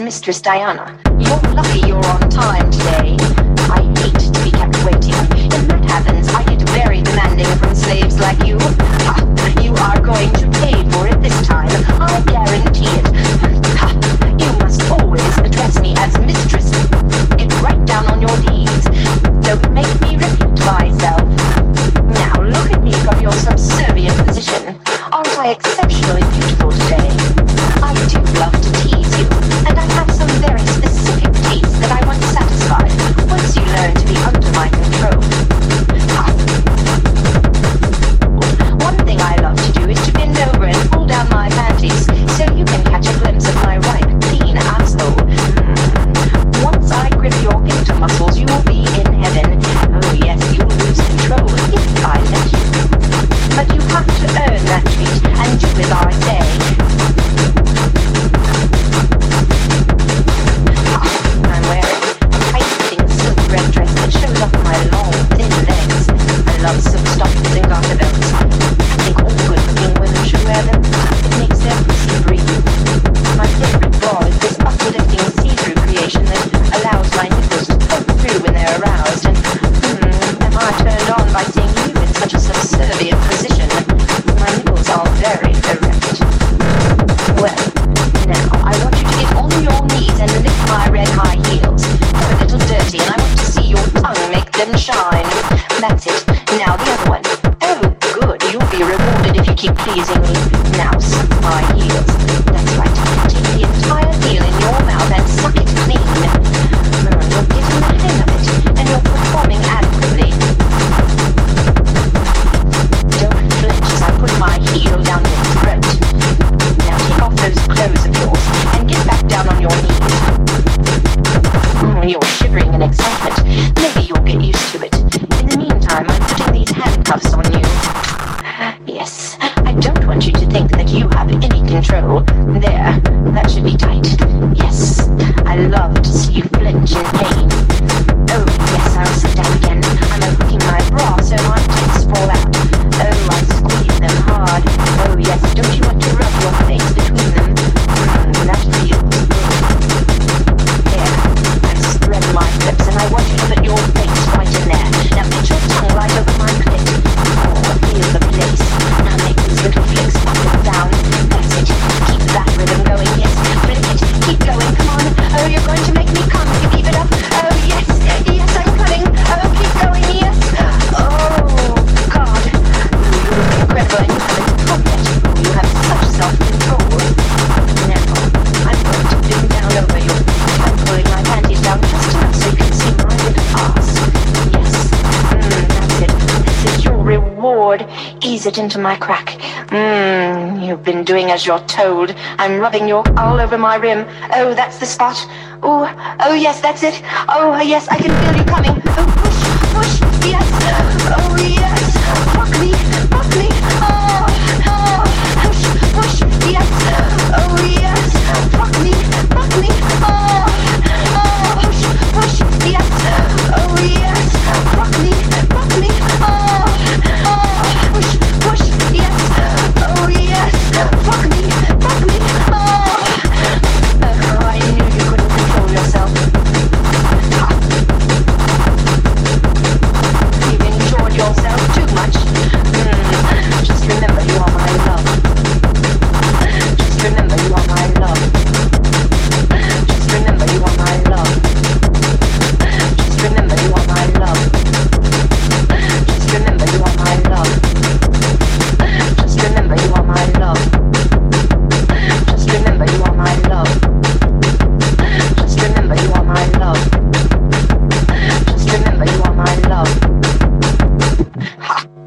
Mistress Diana. You're lucky you're on time today. I hate to be kept waiting. If that happens, I get very demanding from slaves like you. Ha, you are going to pay for it this time. I guarantee. them shine. That's it. Now the other one. Oh, good. You'll be rewarded if you keep pleasing me. Now suck my heels. That's right. Take the entire heel in your mouth and suck it clean. You're getting the hang of it, and you're performing adequately. Don't flinch as I put my heel down your throat. Now take off those clothes of yours and get back down on your knees. There, that should be tight. Yes, I love to see you flinch in pain. ease it into my crack. Mmm, you've been doing as you're told. I'm rubbing your all over my rim. Oh, that's the spot. Oh, oh yes, that's it. Oh, yes, I can feel you coming. Oh, push, push.